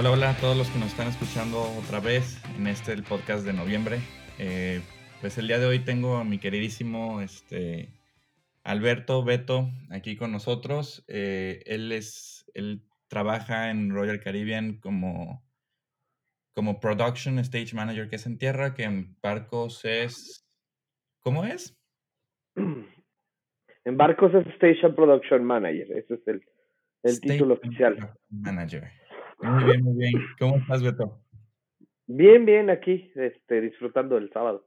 Hola, hola a todos los que nos están escuchando otra vez en este el podcast de noviembre. Eh, pues el día de hoy tengo a mi queridísimo este, Alberto Beto aquí con nosotros. Eh, él es, él trabaja en Royal Caribbean como, como Production Stage Manager, que es en tierra, que en barcos es, ¿cómo es? En barcos es Station Production Manager, ese es el, el título oficial. Manager. Muy bien, muy bien. ¿Cómo estás, Beto? Bien, bien, aquí, este, disfrutando del sábado.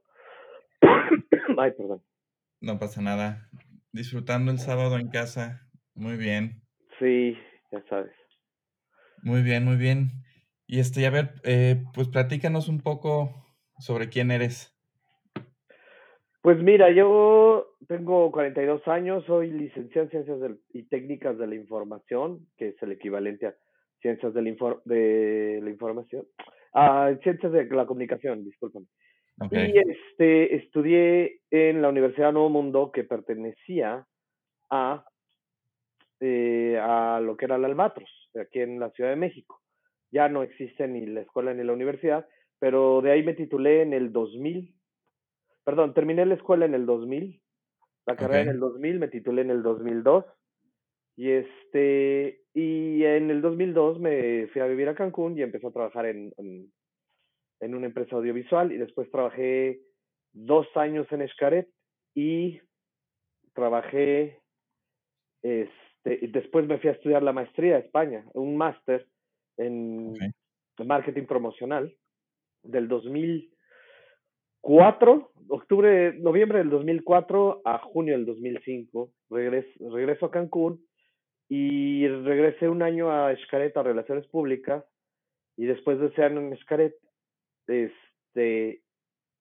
Ay, perdón. No pasa nada. Disfrutando el sábado en casa. Muy bien. Sí, ya sabes. Muy bien, muy bien. Y este, a ver, eh, pues platícanos un poco sobre quién eres. Pues mira, yo tengo 42 años, soy licenciado en Ciencias y Técnicas de la Información, que es el equivalente a Ciencias de la, de la Información, ah, Ciencias de la Comunicación, discúlpame. Y este, estudié en la Universidad Nuevo Mundo, que pertenecía a, eh, a lo que era el Albatros, aquí en la Ciudad de México. Ya no existe ni la escuela ni la universidad, pero de ahí me titulé en el 2000. Perdón, terminé la escuela en el 2000, la carrera en el 2000, me titulé en el 2002 y este, y en el 2002 me fui a vivir a Cancún y empecé a trabajar en, en, una empresa audiovisual y después trabajé dos años en Escaret y trabajé, este, y después me fui a estudiar la maestría a España, un máster en marketing promocional del 2004, octubre, noviembre del 2004 a junio del 2005. Regreso, regreso a Cancún y regresé un año a Escaret a Relaciones Públicas y después de ese año en Escaret, este,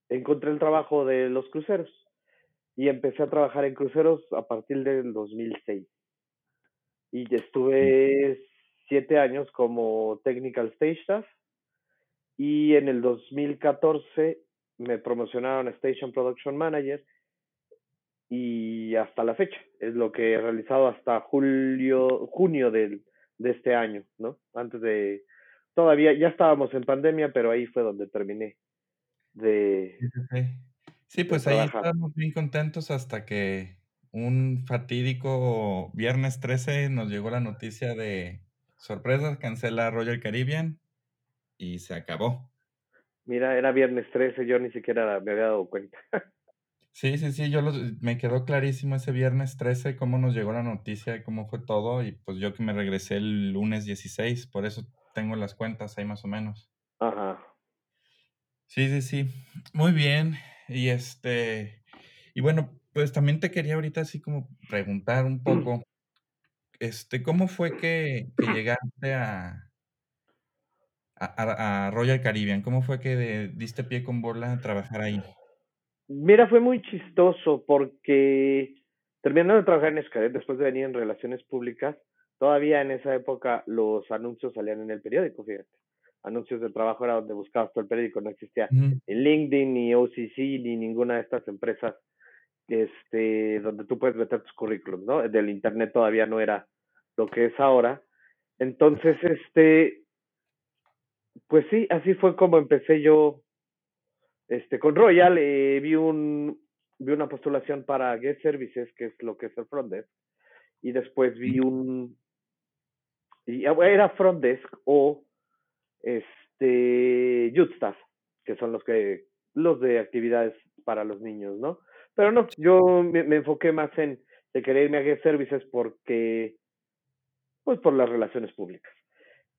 encontré el trabajo de los cruceros y empecé a trabajar en cruceros a partir del 2006. Y estuve siete años como Technical Stage Staff y en el 2014 me promocionaron a Station Production Manager y hasta la fecha. Es lo que he realizado hasta julio, junio del, de este año, ¿no? Antes de, todavía, ya estábamos en pandemia, pero ahí fue donde terminé de... Sí, pues ahí estábamos bien contentos hasta que un fatídico viernes 13 nos llegó la noticia de sorpresa, cancela Royal Caribbean y se acabó. Mira, era viernes 13, yo ni siquiera me había dado cuenta. Sí, sí, sí, yo me quedó clarísimo ese viernes 13 cómo nos llegó la noticia y cómo fue todo y pues yo que me regresé el lunes 16, por eso tengo las cuentas ahí más o menos. Ajá. Sí, sí, sí. Muy bien. Y este, y bueno, pues también te quería ahorita así como preguntar un poco, este, ¿cómo fue que, llegaste a, a, a, Royal Caribbean? ¿Cómo fue que diste pie con bola a trabajar ahí? Mira, fue muy chistoso porque terminando de trabajar en Escaret, después de venir en relaciones públicas, todavía en esa época los anuncios salían en el periódico, fíjate. Anuncios de trabajo era donde buscabas todo el periódico, no existía ni LinkedIn, ni OCC, ni ninguna de estas empresas este, donde tú puedes meter tus currículums, ¿no? Del internet todavía no era lo que es ahora. Entonces, este, pues sí, así fue como empecé yo este, con Royal eh, vi, un, vi una postulación para Get Services, que es lo que es el front desk, y después vi un, y ah, era front desk o este, Youth Staff, que son los que, los de actividades para los niños, ¿no? Pero no, yo me, enfoqué más en de querer irme a Get Services porque, pues por las relaciones públicas.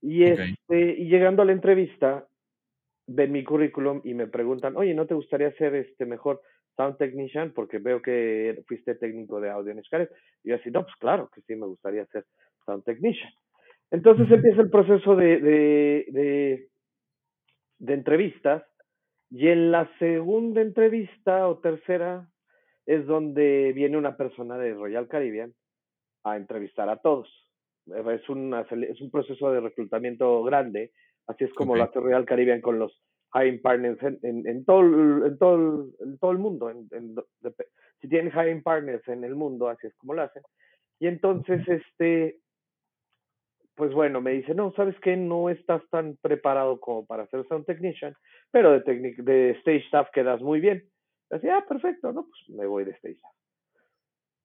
Y, este, y llegando a la entrevista, ven mi currículum y me preguntan, oye, ¿no te gustaría ser este mejor sound technician? Porque veo que fuiste técnico de audio en Scaret. Y yo así, no, pues claro que sí me gustaría ser sound technician. Entonces empieza el proceso de, de, de, de entrevistas y en la segunda entrevista o tercera es donde viene una persona de Royal Caribbean a entrevistar a todos. Es, una, es un proceso de reclutamiento grande Así es como lo hace Real Caribbean con los hiring partners en, en, todo, en, todo, en todo el mundo. si tienen hiring partners en el mundo, así es como lo hacen. Y entonces, este, pues bueno, me dice, no, ¿sabes qué? No estás tan preparado como para ser sound technician, pero de, de stage staff quedas muy bien. Así, ah, perfecto, ¿no? Pues me voy de stage staff.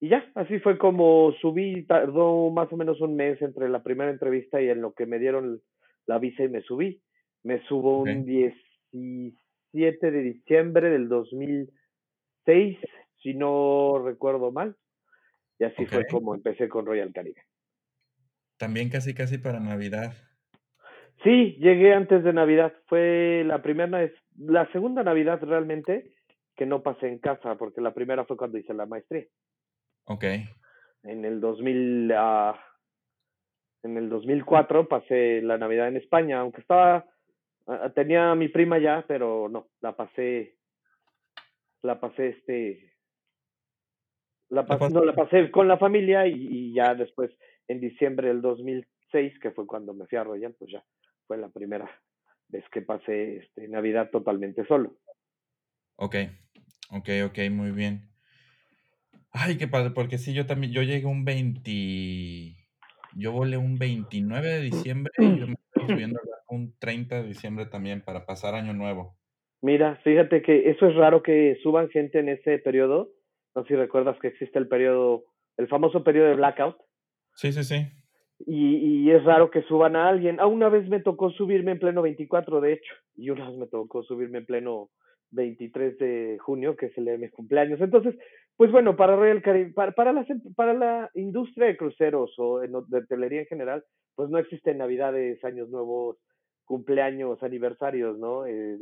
Y ya, así fue como subí, tardó más o menos un mes entre la primera entrevista y en lo que me dieron la visa y me subí. Me subo un 17 de diciembre del 2006, si no recuerdo mal. Y así fue como empecé con Royal Caribe. También casi casi para Navidad. Sí, llegué antes de Navidad. Fue la primera, la segunda Navidad realmente que no pasé en casa, porque la primera fue cuando hice la maestría. Ok. En el 2000, ah, en el 2004 pasé la Navidad en España, aunque estaba, ah, tenía a mi prima ya, pero no, la pasé, la pasé este, la pasé, no, la pasé con la familia y, y ya después en diciembre del 2006, que fue cuando me fui a Royal, pues ya fue la primera vez que pasé este, Navidad totalmente solo. Ok, ok, ok, muy bien. Ay, qué padre, porque sí, yo también, yo llegué un 20, yo volé un 29 de diciembre y yo me estoy subiendo un 30 de diciembre también para pasar año nuevo. Mira, fíjate que eso es raro que suban gente en ese periodo. No sé si recuerdas que existe el periodo, el famoso periodo de blackout. Sí, sí, sí. Y, y es raro que suban a alguien. Ah, una vez me tocó subirme en pleno 24, de hecho, y una vez me tocó subirme en pleno 23 de junio, que es el de mi cumpleaños. Entonces, pues bueno, para Royal Caribbean, para, para, la, para la industria de cruceros o de hotelería en general, pues no existen navidades, años nuevos, cumpleaños, aniversarios, ¿no? Eh,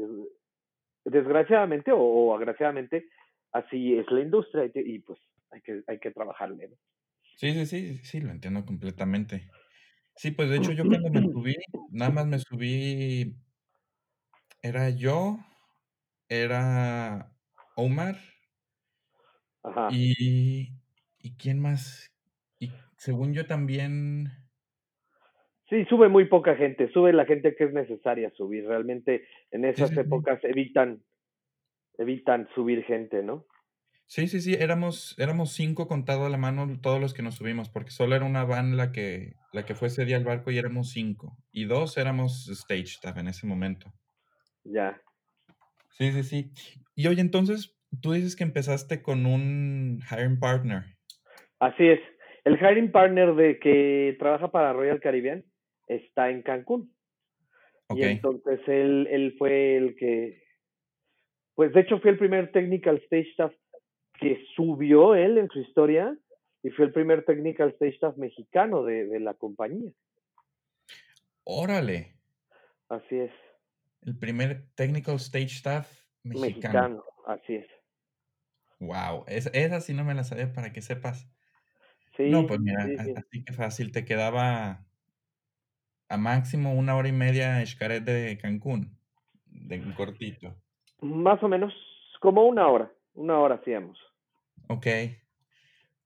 desgraciadamente o, agraciadamente, así es la industria y, pues hay que, hay que trabajarle. Sí, sí, sí, sí, lo entiendo completamente. Sí, pues de hecho yo cuando me subí, nada más me subí, era yo, era Omar. Ajá. Y, ¿y quién más? Y según yo también... Sí, sube muy poca gente, sube la gente que es necesaria subir. Realmente en esas sí, sí, épocas sí. evitan, evitan subir gente, ¿no? Sí, sí, sí, éramos, éramos cinco contado a la mano todos los que nos subimos, porque solo era una van la que, la que fue ese día al barco y éramos cinco. Y dos éramos stage staff en ese momento. Ya. Sí, sí, sí. Y oye, entonces, tú dices que empezaste con un hiring partner. Así es. El hiring partner de que trabaja para Royal Caribbean está en Cancún. Okay. Y entonces él, él fue el que, pues de hecho fue el primer technical stage staff que subió él en su historia y fue el primer technical stage staff mexicano de, de la compañía. Órale. Así es. El primer technical stage staff mexicano. Mexicano, así es. Wow, esa, esa sí no me la sabía para que sepas. Sí, no, pues mira, sí, sí. así que fácil, te quedaba a máximo una hora y media Xcaret de Cancún, de un cortito. Más o menos, como una hora, una hora hacíamos. Ok.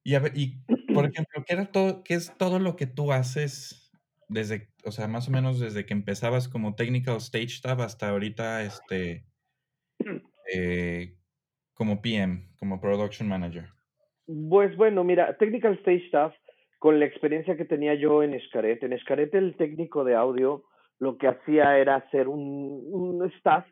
Y a ver, y por ejemplo, ¿qué, era todo, ¿qué es todo lo que tú haces desde, o sea, más o menos desde que empezabas como technical stage staff hasta ahorita, este, eh, como PM, como production manager? Pues bueno, mira, technical stage staff, con la experiencia que tenía yo en Escaret, en Escaret el técnico de audio lo que hacía era hacer un, un staff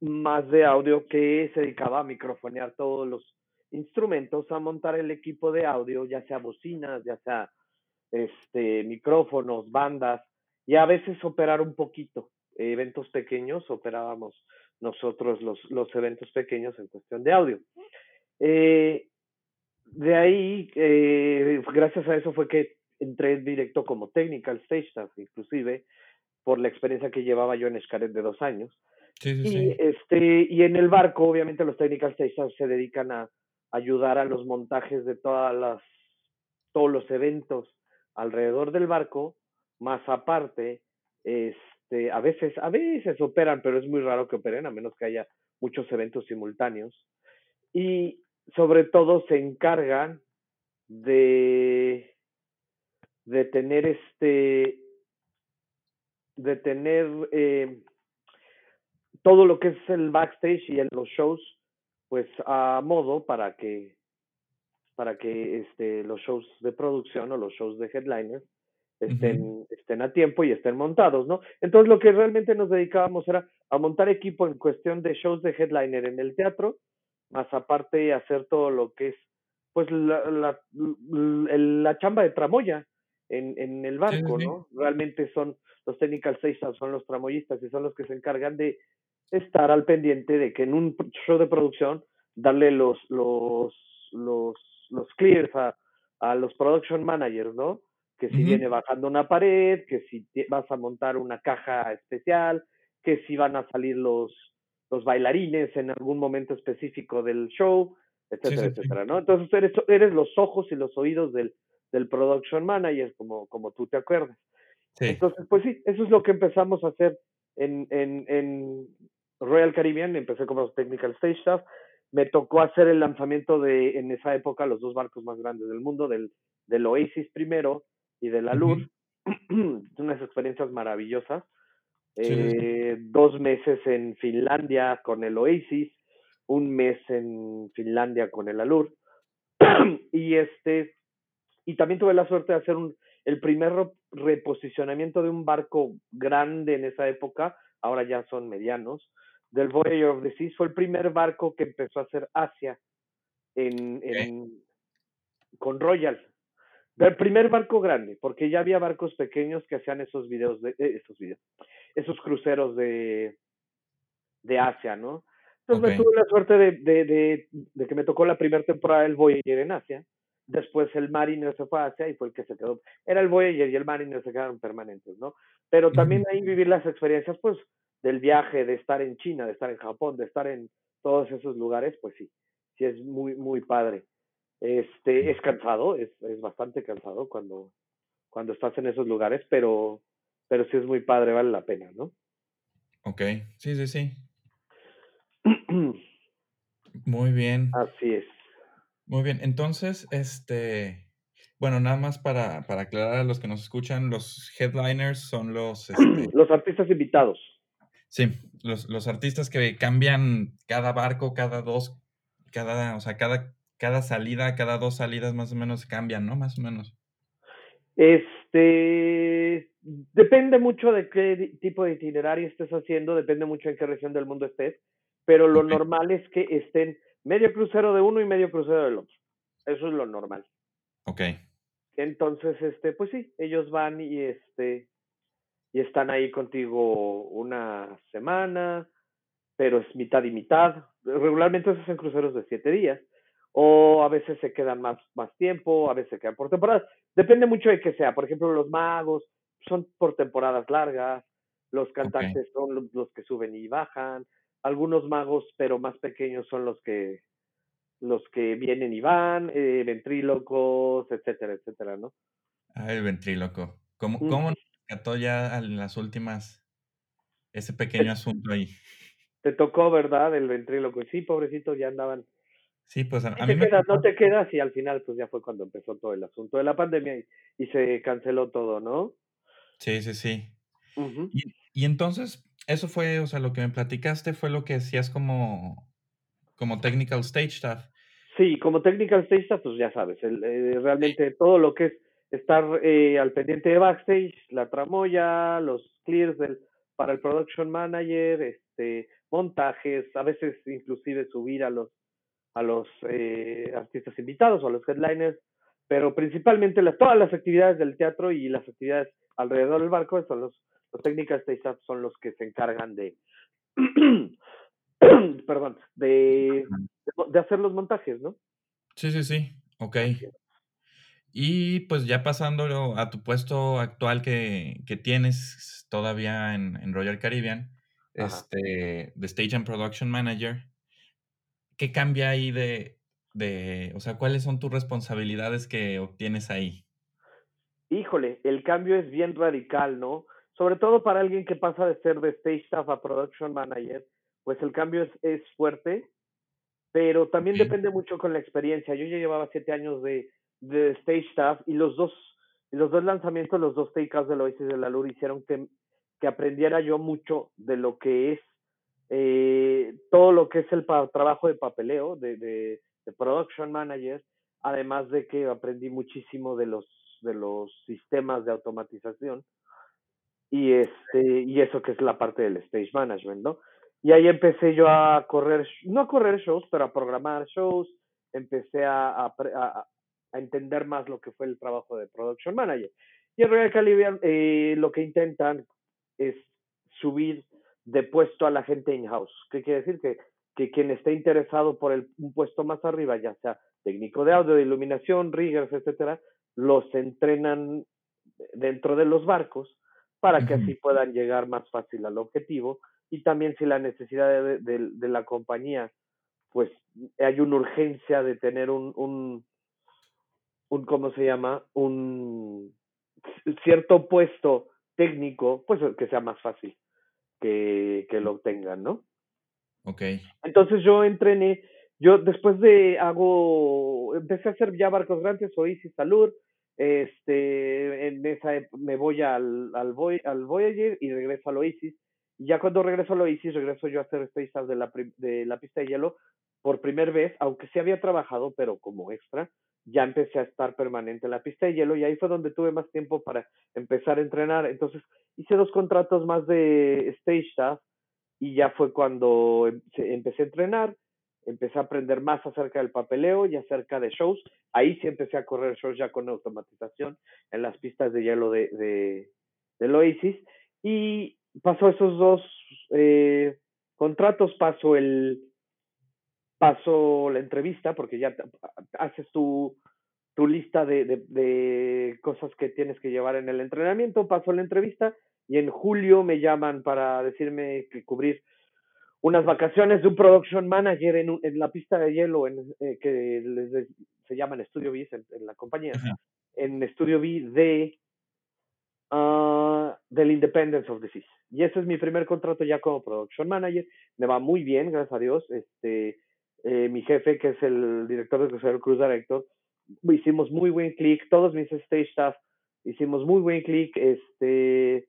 más de audio que se dedicaba a microfonear todos los instrumentos, a montar el equipo de audio, ya sea bocinas, ya sea este, micrófonos, bandas, y a veces operar un poquito. Eventos pequeños, operábamos nosotros los, los eventos pequeños en cuestión de audio. Eh, de ahí, eh, gracias a eso fue que entré directo como technical stage staff, inclusive por la experiencia que llevaba yo en Xcaret de dos años. Sí, sí, y, sí. este, y en el barco, obviamente, los technical stage staff se dedican a ayudar a los montajes de todas las, todos los eventos alrededor del barco, más aparte, este, a veces, a veces operan, pero es muy raro que operen, a menos que haya muchos eventos simultáneos. Y sobre todo se encargan de, de tener este, de tener eh, todo lo que es el backstage y en los shows, pues a modo para que, para que este, los shows de producción o los shows de headliners estén, estén a tiempo y estén montados, ¿no? Entonces lo que realmente nos dedicábamos era a montar equipo en cuestión de shows de headliner en el teatro, más aparte hacer todo lo que es, pues, la, la, la chamba de tramoya en, en el barco, ¿no? Realmente son los technical stage son los tramoyistas y son los que se encargan de estar al pendiente de que en un show de producción darle los, los, los, los clears a, a los production managers, ¿no? Que si viene bajando una pared, que si vas a montar una caja especial, que si van a salir los, los bailarines en algún momento específico del show, etcétera, etcétera, ¿no? Entonces eres, eres los ojos y los oídos del, del production manager, como, como tú te acuerdas. Entonces, pues sí, eso es lo que empezamos a hacer en, en, en Royal Caribbean, empecé como technical stage staff, me tocó hacer el lanzamiento de, en esa época, los dos barcos más grandes del mundo, del, del Oasis primero y de la Luz, unas experiencias maravillosas. Eh, dos meses en Finlandia con el Oasis, un mes en Finlandia con el Alur. y este, y también tuve la suerte de hacer un, el primer reposicionamiento de un barco grande en esa época, ahora ya son medianos, del Voyager of the Seas. Fue el primer barco que empezó a hacer Asia en, en, con Royal. El primer barco grande, porque ya había barcos pequeños que hacían esos videos, de, eh, esos videos, esos cruceros de, de Asia, ¿no? Entonces me tuve la suerte de, de, de, de, que me tocó la primera temporada del Voyager en Asia. Después el Mariner se fue a Asia y fue el que se quedó. Era el Voyager y el Mariner se quedaron permanentes, ¿no? Pero también ahí vivir las experiencias, pues, del viaje, de estar en China, de estar en Japón, de estar en todos esos lugares, pues sí, sí es muy, muy padre. Este, es cansado, es, es bastante cansado cuando, cuando estás en esos lugares, pero, pero sí es muy padre, vale la pena, ¿no? Ok, sí, sí, sí. muy bien. Así es. Muy bien, entonces, este, bueno, nada más para, para aclarar a los que nos escuchan, los headliners son los... Este, los artistas invitados. Sí, los, los artistas que cambian cada barco, cada dos, cada, o sea, cada, cada salida, cada dos salidas más o menos cambian, ¿no? Más o menos. Este, depende mucho de qué tipo de itinerario estés haciendo, depende mucho en qué región del mundo estés, pero lo normal es que estén medio crucero de uno y medio crucero del otro. Eso es lo normal. Ok. Entonces, este, pues sí, ellos van y este, y están ahí contigo una semana, pero es mitad y mitad. Regularmente se hacen cruceros de siete días, o a veces se quedan más, más tiempo, a veces se quedan por temporadas. Depende mucho de qué sea. Por ejemplo, los magos son por temporadas largas, los cantantes son los que suben y bajan, algunos magos, pero más pequeños, son los que los que vienen y van, eh, ventrílocos, etcétera, etcétera, ¿no? Ah, el ventríloco. ¿Cómo, cómo rescató ya en las últimas ese pequeño asunto ahí. Te tocó, ¿verdad? El ventríloco. Sí, pobrecito, ya andaban. Sí, pues a, mí me No te quedas y al final pues ya fue cuando empezó todo el asunto de la pandemia y, se canceló todo, ¿no? Sí, sí, sí. y, y, entonces, eso fue, o sea, lo que me platicaste fue lo que hacías como, como technical stage staff. Sí, como technical stage staff, pues ya sabes, el, eh, realmente todo lo que es estar eh, al pendiente de backstage, la tramoya, los clears del, para el production manager, este, montajes, a veces inclusive subir a los a los eh, artistas invitados o a los headliners, pero principalmente las, todas las actividades del teatro y las actividades alrededor del barco son los, los técnicas de son los que se encargan de perdón, de, de hacer los montajes, ¿no? Sí, sí, sí, ok. Y pues ya pasando a tu puesto actual que, que tienes todavía en, en Royal Caribbean, este, de Stage and Production Manager, ¿qué cambia ahí de, de, o sea, cuáles son tus responsabilidades que obtienes ahí? Híjole, el cambio es bien radical, ¿no? Sobre todo para alguien que pasa de ser de Stage Staff a Production Manager, pues el cambio es, es fuerte, pero también depende mucho con la experiencia. Yo ya llevaba siete años de, de Stage Staff y los dos, los dos lanzamientos, los dos takeouts del Oasis de la Lur hicieron que, que aprendiera yo mucho de lo que es eh, todo lo que es el trabajo de papeleo, de, de, production manager, además de que aprendí muchísimo de los de los sistemas de automatización y este y eso que es la parte del stage management, ¿no? Y ahí empecé yo a correr, no a correr shows, pero a programar shows, empecé a, a, a, entender más lo que fue el trabajo de production manager. Y en Royal Caribbean eh, lo que intentan es subir de puesto a la gente in-house. ¿Qué quiere decir? Que, que quien esté interesado por el, un puesto más arriba, ya sea técnico de audio, de iluminación, riggers, etcétera, los entrenan dentro de los barcos para que así puedan llegar más fácil al objetivo y también si la necesidad de, de, la compañía, pues hay una urgencia de tener un, un, un, ¿cómo se llama? Un cierto puesto técnico, pues que sea más fácil que, que lo obtengan, ¿no? Ok. Entonces yo entrené, yo después de hago, empecé a hacer ya barcos grandes, Oasis Salud, este, en esa me voy al, al, al Voyager y regreso al Oasis. Y ya cuando regreso al Oasis, regreso yo a hacer Space de la, de la pista de hielo por primera vez, aunque sí había trabajado, pero como extra, ya empecé a estar permanente en la pista de hielo y ahí fue donde tuve más tiempo para empezar a entrenar. Entonces hice dos contratos más de stage staff y ya fue cuando em, empecé a entrenar empecé a aprender más acerca del papeleo y acerca de shows. Ahí sí empecé a correr shows ya con automatización en las pistas de hielo de, de del Oasis. Y pasó esos dos eh, contratos, pasó el pasó la entrevista, porque ya haces tu, tu lista de, de, de, cosas que tienes que llevar en el entrenamiento, pasó la entrevista y en julio me llaman para decirme que cubrir unas vacaciones de un production manager en, en la pista de hielo en, eh, que les, se llaman Studio B en, la compañía, en Studio B de uh, del Independence of the Seas. Y ese es mi primer contrato ya como production manager. Me va muy bien, gracias a Dios. Este, eh, mi jefe, que es el director del crucero Cruz Director, hicimos muy buen click. Todos mis stage staff hicimos muy buen click. Este,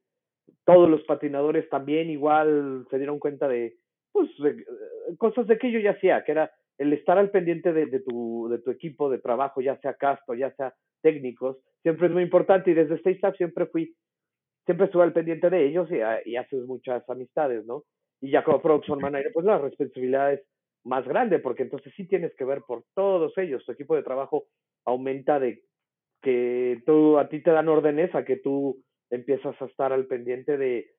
todos los patinadores también igual se dieron cuenta de pues, cosas de que yo ya hacía, que era el estar al pendiente de, de, tu, de tu equipo de trabajo, ya sea casto, ya sea técnicos, siempre es muy importante y desde StateStaff siempre fui, siempre estuve al pendiente de ellos y, y haces muchas amistades, ¿no? Y ya como production manager, pues la responsabilidad es más grande porque entonces sí tienes que ver por todos ellos, tu equipo de trabajo aumenta de que tú, a ti te dan órdenes a que tú empiezas a estar al pendiente de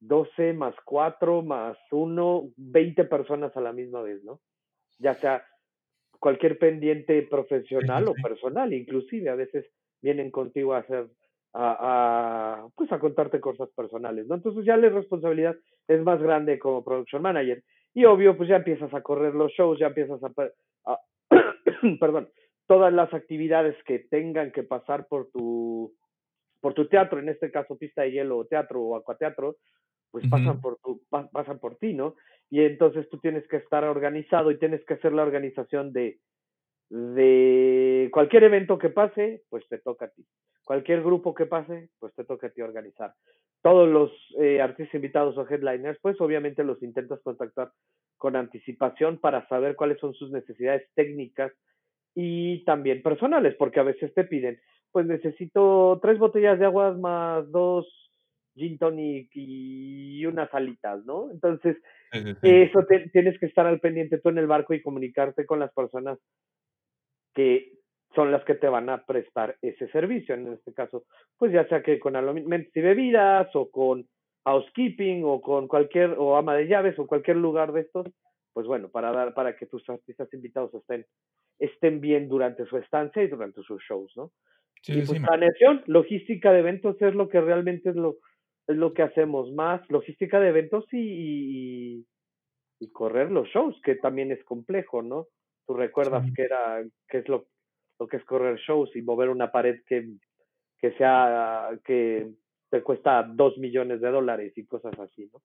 12 más 4 más 1, 20 personas a la misma vez, ¿no? Ya sea cualquier pendiente profesional o personal, inclusive a veces vienen contigo a hacer, a, a, pues a contarte cosas personales, ¿no? Entonces ya la responsabilidad es más grande como production manager y obvio pues ya empiezas a correr los shows, ya empiezas a, a perdón, todas las actividades que tengan que pasar por tu por tu teatro, en este caso pista de hielo, teatro o acuateatro, pues pasan por tu, pasan por ti, ¿no? Y entonces tú tienes que estar organizado y tienes que hacer la organización de, de cualquier evento que pase, pues te toca a ti. Cualquier grupo que pase, pues te toca a ti organizar. Todos los eh, artistas invitados o headliners, pues obviamente los intentas contactar con anticipación para saber cuáles son sus necesidades técnicas y también personales, porque a veces te piden, pues necesito tres botellas de agua más dos gin tonic y unas alitas, ¿no? Entonces, eso tienes que estar al pendiente tú en el barco y comunicarte con las personas que son las que te van a prestar ese servicio. En este caso, pues ya sea que con alimentos y bebidas o con housekeeping o con cualquier, o ama de llaves o cualquier lugar de estos, pues bueno, para dar, para que tus artistas invitados estén, estén bien durante su estancia y durante sus shows, ¿no? y pues planeación, logística de eventos es lo que realmente es lo, es lo que hacemos más, logística de eventos y, y, correr los shows, que también es complejo, ¿no? Tú recuerdas que era, que es lo, lo que es correr shows y mover una pared que, que sea, que te cuesta dos millones de dólares y cosas así, ¿no?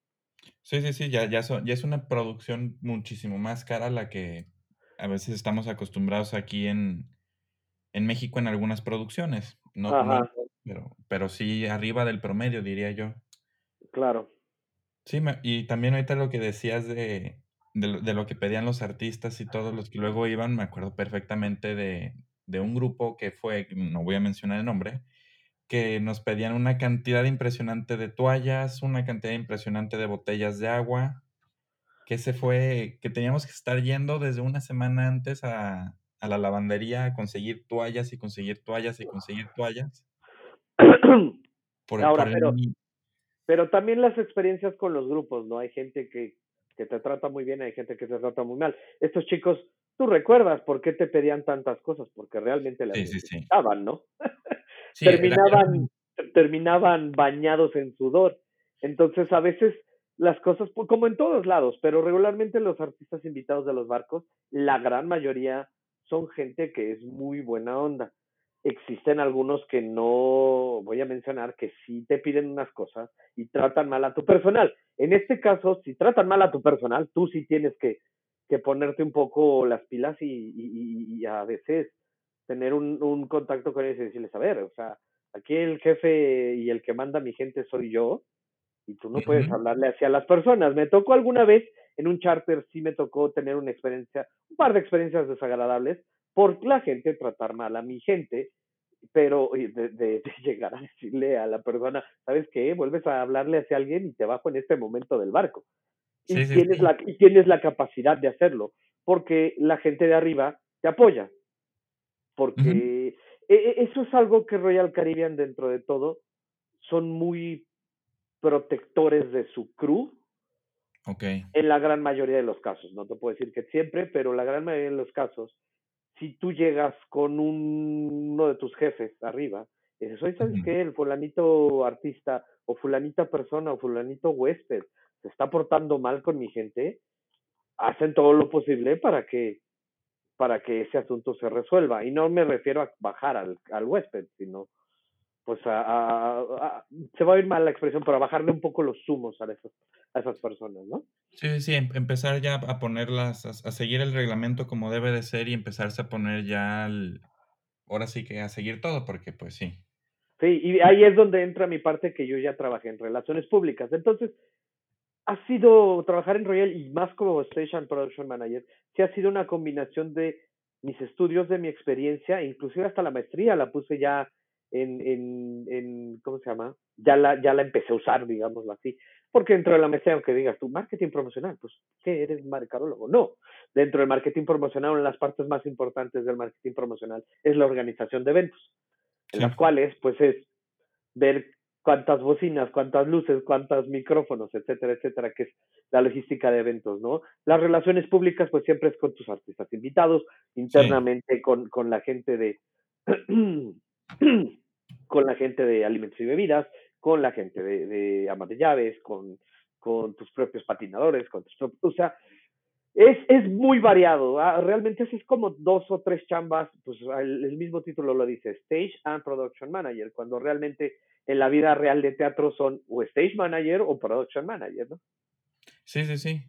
Sí, sí, sí, ya, ya, ya es una producción muchísimo más cara a la que a veces estamos acostumbrados aquí en, en México en algunas producciones. No, no, pero, pero sí arriba del promedio, diría yo. Claro. Sí, y también ahorita lo que decías de, de, lo que pedían los artistas y todos los que luego iban, me acuerdo perfectamente de, de un grupo que fue, no voy a mencionar el nombre, que nos pedían una cantidad impresionante de toallas, una cantidad impresionante de botellas de agua, que se fue, que teníamos que estar yendo desde una semana antes a, la lavandería a conseguir toallas y conseguir toallas y conseguir toallas. Ahora, pero, pero también las experiencias con los grupos, ¿no? Hay gente que, que te trata muy bien, hay gente que te trata muy mal. Estos chicos, tú recuerdas por qué te pedían tantas cosas, porque realmente las necesitaban, ¿no? terminaban, terminaban bañados en sudor. Entonces, a veces las cosas, como en todos lados, pero regularmente los artistas invitados de los barcos, la gran mayoría son gente que es muy buena onda. Existen algunos que no voy a mencionar que sí te piden unas cosas y tratan mal a tu personal. En este caso, si tratan mal a tu personal, tú sí tienes que, que ponerte un poco las pilas y, y a veces tener un, un contacto con ellos y decirles, a ver, o sea, aquí el jefe y el que manda mi gente soy yo, y tú no puedes hablarle así a las personas. Me tocó alguna vez en un charter, sí me tocó tener una experiencia, un par de experiencias desagradables por la gente tratar mal a mi gente, pero de, de, llegar a decirle a la persona, ¿sabes qué? Vuelves a hablarle hacia alguien y te bajo en este momento del barco. Y, tienes La, y tienes la capacidad de hacerlo, porque la gente de arriba te apoya porque e, e, eso es algo que Royal Caribbean dentro de todo son muy protectores de su crew. Okay. En la gran mayoría de los casos, no te puedo decir que siempre, pero la gran mayoría de los casos, si tú llegas con uno de tus jefes arriba, y dices, oye, ¿sabes qué? El fulanito artista, o fulanita persona, o fulanito huésped, se está portando mal con mi gente, hacen todo lo posible para que para que ese asunto se resuelva. Y no me refiero a bajar al, al huésped, sino pues a, se va a ir mal la expresión, pero a bajarle un poco los zumos a esas, a esas personas, ¿no? Sí, sí, em, empezar ya a ponerlas, a, seguir el reglamento como debe de ser y empezarse a poner ya, ahora sí que a seguir todo, porque pues sí. Sí, y ahí es donde entra mi parte que yo ya trabajé en relaciones públicas. Entonces, ha sido trabajar en Royal y más como Station Production Manager, que ha sido una combinación de mis estudios, de mi experiencia, inclusive hasta la maestría la puse ya en, en, en ¿cómo se llama? Ya la, ya la empecé a usar, digámoslo así. Porque dentro de la maestría, aunque digas tú, marketing promocional, pues, ¿qué eres mercadólogo? No. Dentro del marketing promocional, una de las partes más importantes del marketing promocional es la organización de eventos, en las cuales, pues, es ver cuántas bocinas, cuántas luces, cuántos micrófonos, etcétera, etcétera, que es la logística de eventos, ¿no? Las relaciones públicas, pues siempre es con tus artistas invitados, internamente con, con la gente de con la gente de alimentos y bebidas, con la gente de, de amas de llaves, con, con tus propios patinadores, con tus propios, o sea, es, es muy variado. ¿ah? Realmente es como dos o tres chambas, pues el, el, mismo título lo dice, Stage and Production Manager, cuando realmente en la vida real de teatro son o Stage Manager o Production Manager, ¿no? Sí, sí, sí.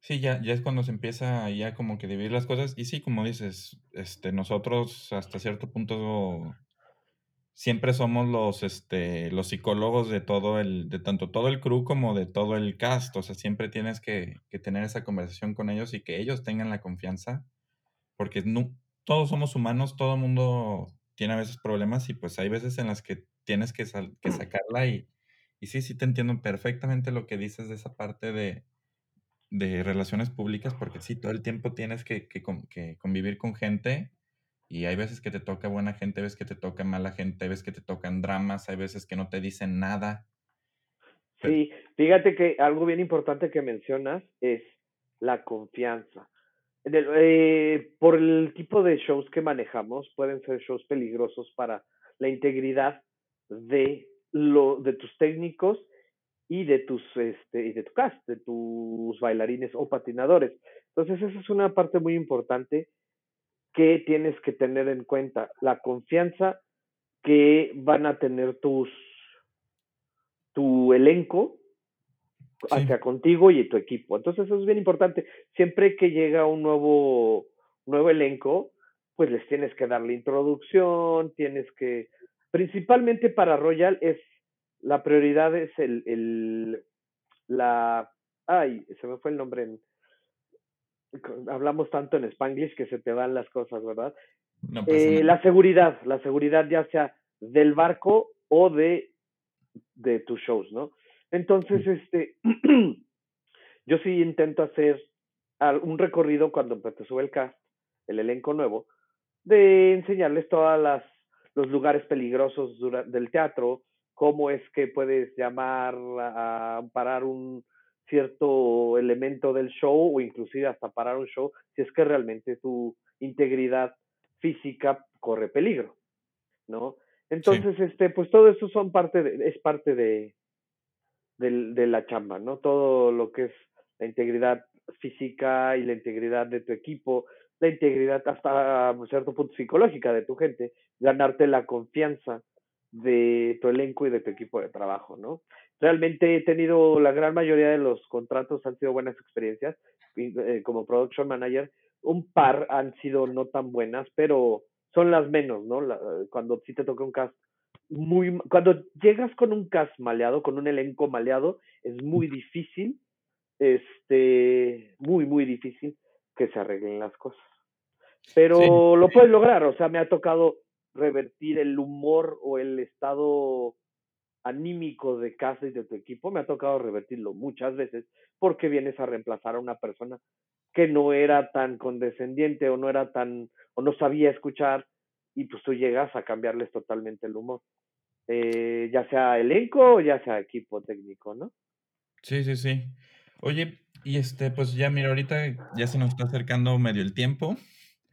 Sí, ya, ya es cuando se empieza ya como que dividir las cosas. Y sí, como dices, este, nosotros hasta cierto punto siempre somos los, este, los psicólogos de todo el, de tanto todo el crew como de todo el cast. O sea, siempre tienes que, que tener esa conversación con ellos y que ellos tengan la confianza, porque no, todos somos humanos, todo el mundo tiene a veces problemas y pues hay veces en las que tienes que, que sacarla y, y sí, sí te entiendo perfectamente lo que dices de esa parte de, de relaciones públicas, porque sí, todo el tiempo tienes que, que, que convivir con gente y hay veces que te toca buena gente, hay veces que te toca mala gente, hay veces que te tocan dramas, hay veces que no te dicen nada. Sí, fíjate que algo bien importante que mencionas es la confianza. Eh, por el tipo de shows que manejamos, pueden ser shows peligrosos para la integridad de, lo, de tus técnicos y de tus este y de tu cast, de tus bailarines o patinadores. Entonces, esa es una parte muy importante que tienes que tener en cuenta la confianza que van a tener tus tu elenco hacia contigo y tu equipo. Entonces eso es bien importante. Siempre que llega un nuevo nuevo elenco, pues les tienes que dar la introducción, tienes que principalmente para Royal es la prioridad es el, el la ay, se me fue el nombre en hablamos tanto en Spanglish que se te van las cosas, ¿verdad? eh, la seguridad, la seguridad ya sea del barco o de, de tus shows, ¿no? Entonces, este, yo sí intento hacer un recorrido cuando te sube el cast, el elenco nuevo, de enseñarles todas las los lugares peligrosos del teatro, cómo es que puedes llamar a, parar un cierto elemento del show o inclusive hasta parar un show si es que realmente tu integridad física corre peligro, ¿no? Entonces, este, pues todo eso son parte de, es parte de, de, de la chamba, ¿no? Todo lo que es la integridad física y la integridad de tu equipo, la integridad hasta cierto punto psicológica de tu gente, ganarte la confianza de tu elenco y de tu equipo de trabajo, ¿no? Realmente he tenido la gran mayoría de los contratos han sido buenas experiencias eh, como production manager, un par han sido no tan buenas, pero son las menos, ¿no? cuando sí te toca un cast muy cuando llegas con un cast maleado, con un elenco maleado, es muy difícil este muy muy difícil que se arreglen las cosas. Pero lo puedes lograr, o sea, me ha tocado revertir el humor o el estado anímico de casa y de tu equipo, me ha tocado revertirlo muchas veces porque vienes a reemplazar a una persona que no era tan condescendiente o no era tan o no sabía escuchar y pues tú llegas a cambiarles totalmente el humor. Eh, ya sea elenco o ya sea equipo técnico, ¿no? Sí, sí, sí. Oye, y este, pues ya mira, ahorita ya se nos está acercando medio el tiempo.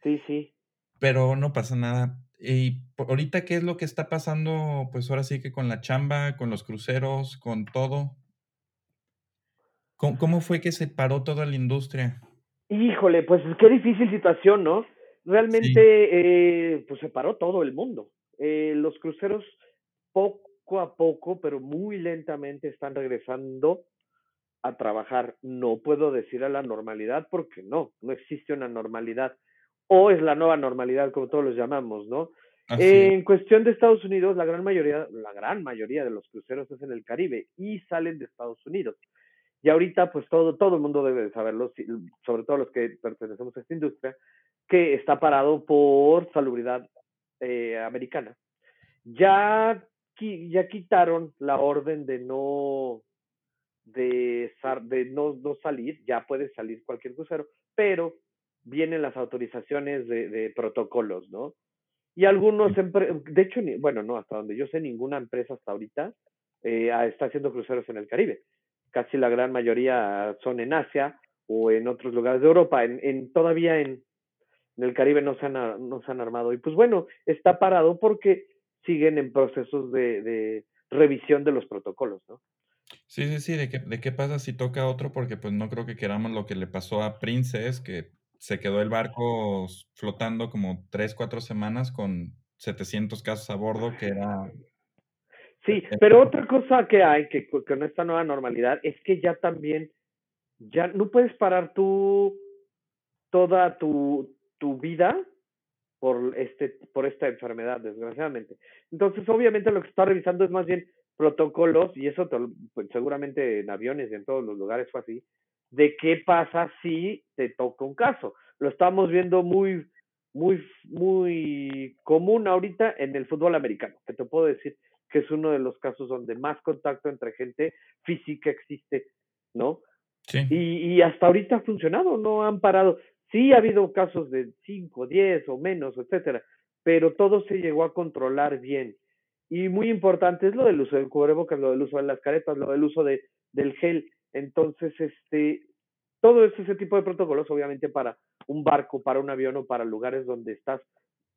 Sí, sí. Pero no pasa nada. Y ahorita, ¿qué es lo que está pasando? Pues ahora sí que con la chamba, con los cruceros, con todo. ¿Cómo, fue que se paró toda la industria? Híjole, pues qué difícil situación, ¿no? Realmente, eh, pues se paró todo el mundo. Eh, los cruceros poco a poco, pero muy lentamente están regresando a trabajar. No puedo decir a la normalidad porque no, no existe una normalidad. O es la nueva normalidad, como todos los llamamos, ¿no? en cuestión de Estados Unidos, la gran mayoría, la gran mayoría de los cruceros es en el Caribe y salen de Estados Unidos. Y ahorita, pues todo, todo el mundo debe de saberlo, sobre todo los que pertenecemos a esta industria, que está parado por salubridad eh, americana. Ya, ya quitaron la orden de no de, de no, no salir, ya puede salir cualquier crucero, pero vienen las autorizaciones de, de protocolos, ¿no? Y algunos, de hecho, bueno, no, hasta donde yo sé, ninguna empresa hasta ahorita eh, está haciendo cruceros en el Caribe. Casi la gran mayoría son en Asia o en otros lugares de Europa. En, en todavía en, en, el Caribe no se, han, no se han armado. Y pues bueno, está parado porque siguen en procesos de, de revisión de los protocolos, ¿no? Sí, sí, sí, de qué, de qué pasa si toca otro, porque pues no creo que queramos lo que le pasó a Princess, que se quedó el barco flotando como tres, cuatro semanas con 700 casos a bordo, que era... Sí, pero otra cosa que hay que con esta nueva normalidad es que ya también, ya no puedes parar tú toda tu, tu vida por, este, por esta enfermedad, desgraciadamente. Entonces, obviamente lo que está revisando es más bien protocolos, y eso pues, seguramente en aviones y en todos los lugares fue así, de qué pasa si te toca un caso. Lo estamos viendo muy, muy, muy común ahorita en el fútbol americano, que te puedo decir que es uno de los casos donde más contacto entre gente física existe, ¿no? Sí. Y, y hasta ahorita ha funcionado, no han parado. Sí ha habido casos de 5, 10 o menos, etcétera, pero todo se llegó a controlar bien. Y muy importante es lo del uso del cubrebocas, lo del uso de las caretas, lo del uso de, del gel. Entonces, este, todo ese tipo de protocolos, obviamente, para un barco, para un avión o para lugares donde estás,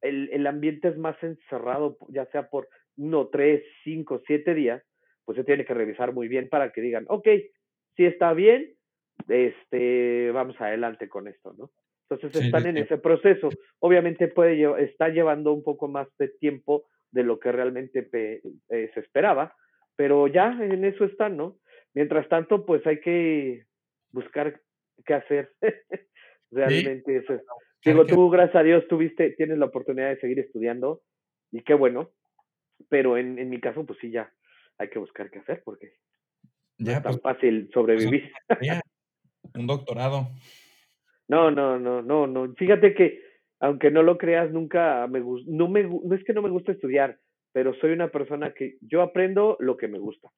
el, el ambiente es más encerrado, ya sea por uno, tres, cinco, siete días, pues se tiene que revisar muy bien para que digan, ok, si está bien, este, vamos adelante con esto, ¿no? Entonces están en ese proceso. Obviamente puede está llevando un poco más de tiempo de lo que realmente eh, se esperaba, pero ya en eso están, ¿no? Mientras tanto, pues hay que buscar qué hacer. Realmente eso Digo, tú, gracias a Dios, tuviste, tienes la oportunidad de seguir estudiando y qué bueno, pero en, en mi caso, pues sí, ya hay que buscar qué hacer porque ya, no es tan pues, fácil sobrevivir. un doctorado. No, no, no, no, no. Fíjate que, aunque no lo creas, nunca me gusta, no, me, no es que no me gusta estudiar, pero soy una persona que yo aprendo lo que me gusta.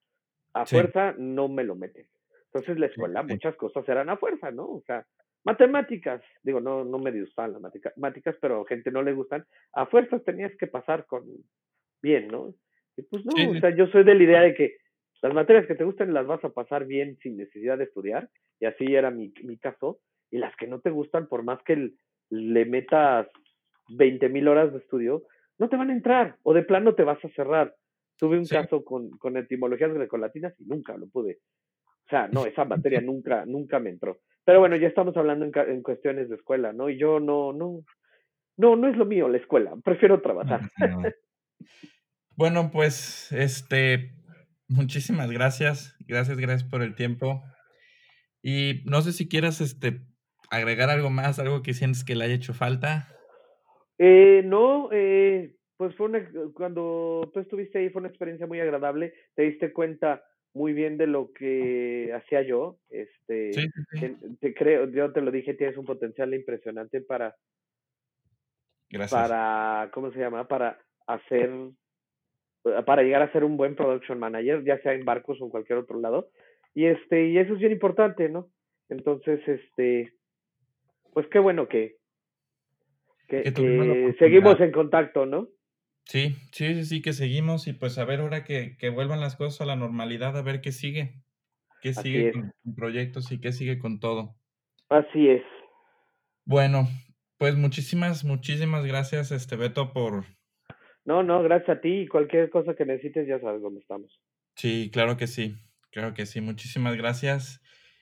A fuerza no me lo meten. Entonces la escuela, muchas cosas eran a fuerza, ¿no? O sea, matemáticas, digo, no, no me gustan las matemáticas, pero a gente no le gustan. A fuerzas tenías que pasar con bien, ¿no? Y pues no, o sea, yo soy de la idea de que las materias que te gustan las vas a pasar bien sin necesidad de estudiar, y así era mi, mi caso, y las que no te gustan, por más que le metas 20 mil horas de estudio, no te van a entrar, o de plano te vas a cerrar. Tuve un caso con, con etimologías grecolatinas y nunca lo pude. O sea, no, esa materia nunca, nunca me entró. Pero bueno, ya estamos hablando en, en cuestiones de escuela, ¿no? Y yo no, no, no, no es lo mío la escuela, prefiero trabajar. bueno, pues, este, muchísimas gracias, gracias, gracias por el tiempo. Y no sé si quieras, este, agregar algo más, algo que sientes que le haya hecho falta. Eh, no, eh, pues fue una, cuando tú estuviste ahí fue una experiencia muy agradable, te diste cuenta muy bien de lo que hacía yo, este, Te, creo, yo te lo dije, tienes un potencial impresionante para, para, ¿cómo se llama? Para hacer, para llegar a ser un buen production manager, ya sea en barcos o en cualquier otro lado, y este, y eso es bien importante, ¿no? Entonces, este, pues qué bueno que, que, seguimos en contacto, ¿no? Sí, sí, sí, que seguimos y pues a ver ahora que, vuelvan las cosas a la normalidad, a ver qué sigue, qué sigue con, proyectos y qué sigue con todo. Así es. Bueno, pues muchísimas, muchísimas gracias, este Beto, por... No, no, gracias a ti y cualquier cosa que necesites ya sabes dónde estamos. Sí, claro que sí, claro que sí, muchísimas gracias.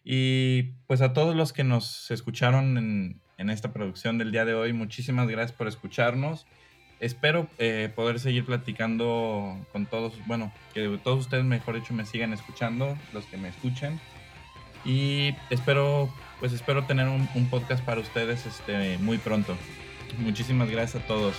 Y pues a todos los que nos escucharon en, en esta producción del día de hoy. Muchísimas gracias por escucharnos. Espero eh, poder seguir platicando con todos, bueno, que todos ustedes, mejor dicho, me sigan escuchando, los que me escuchen. Y espero, pues espero tener un, un podcast para ustedes este, muy pronto. Muchísimas gracias a todos.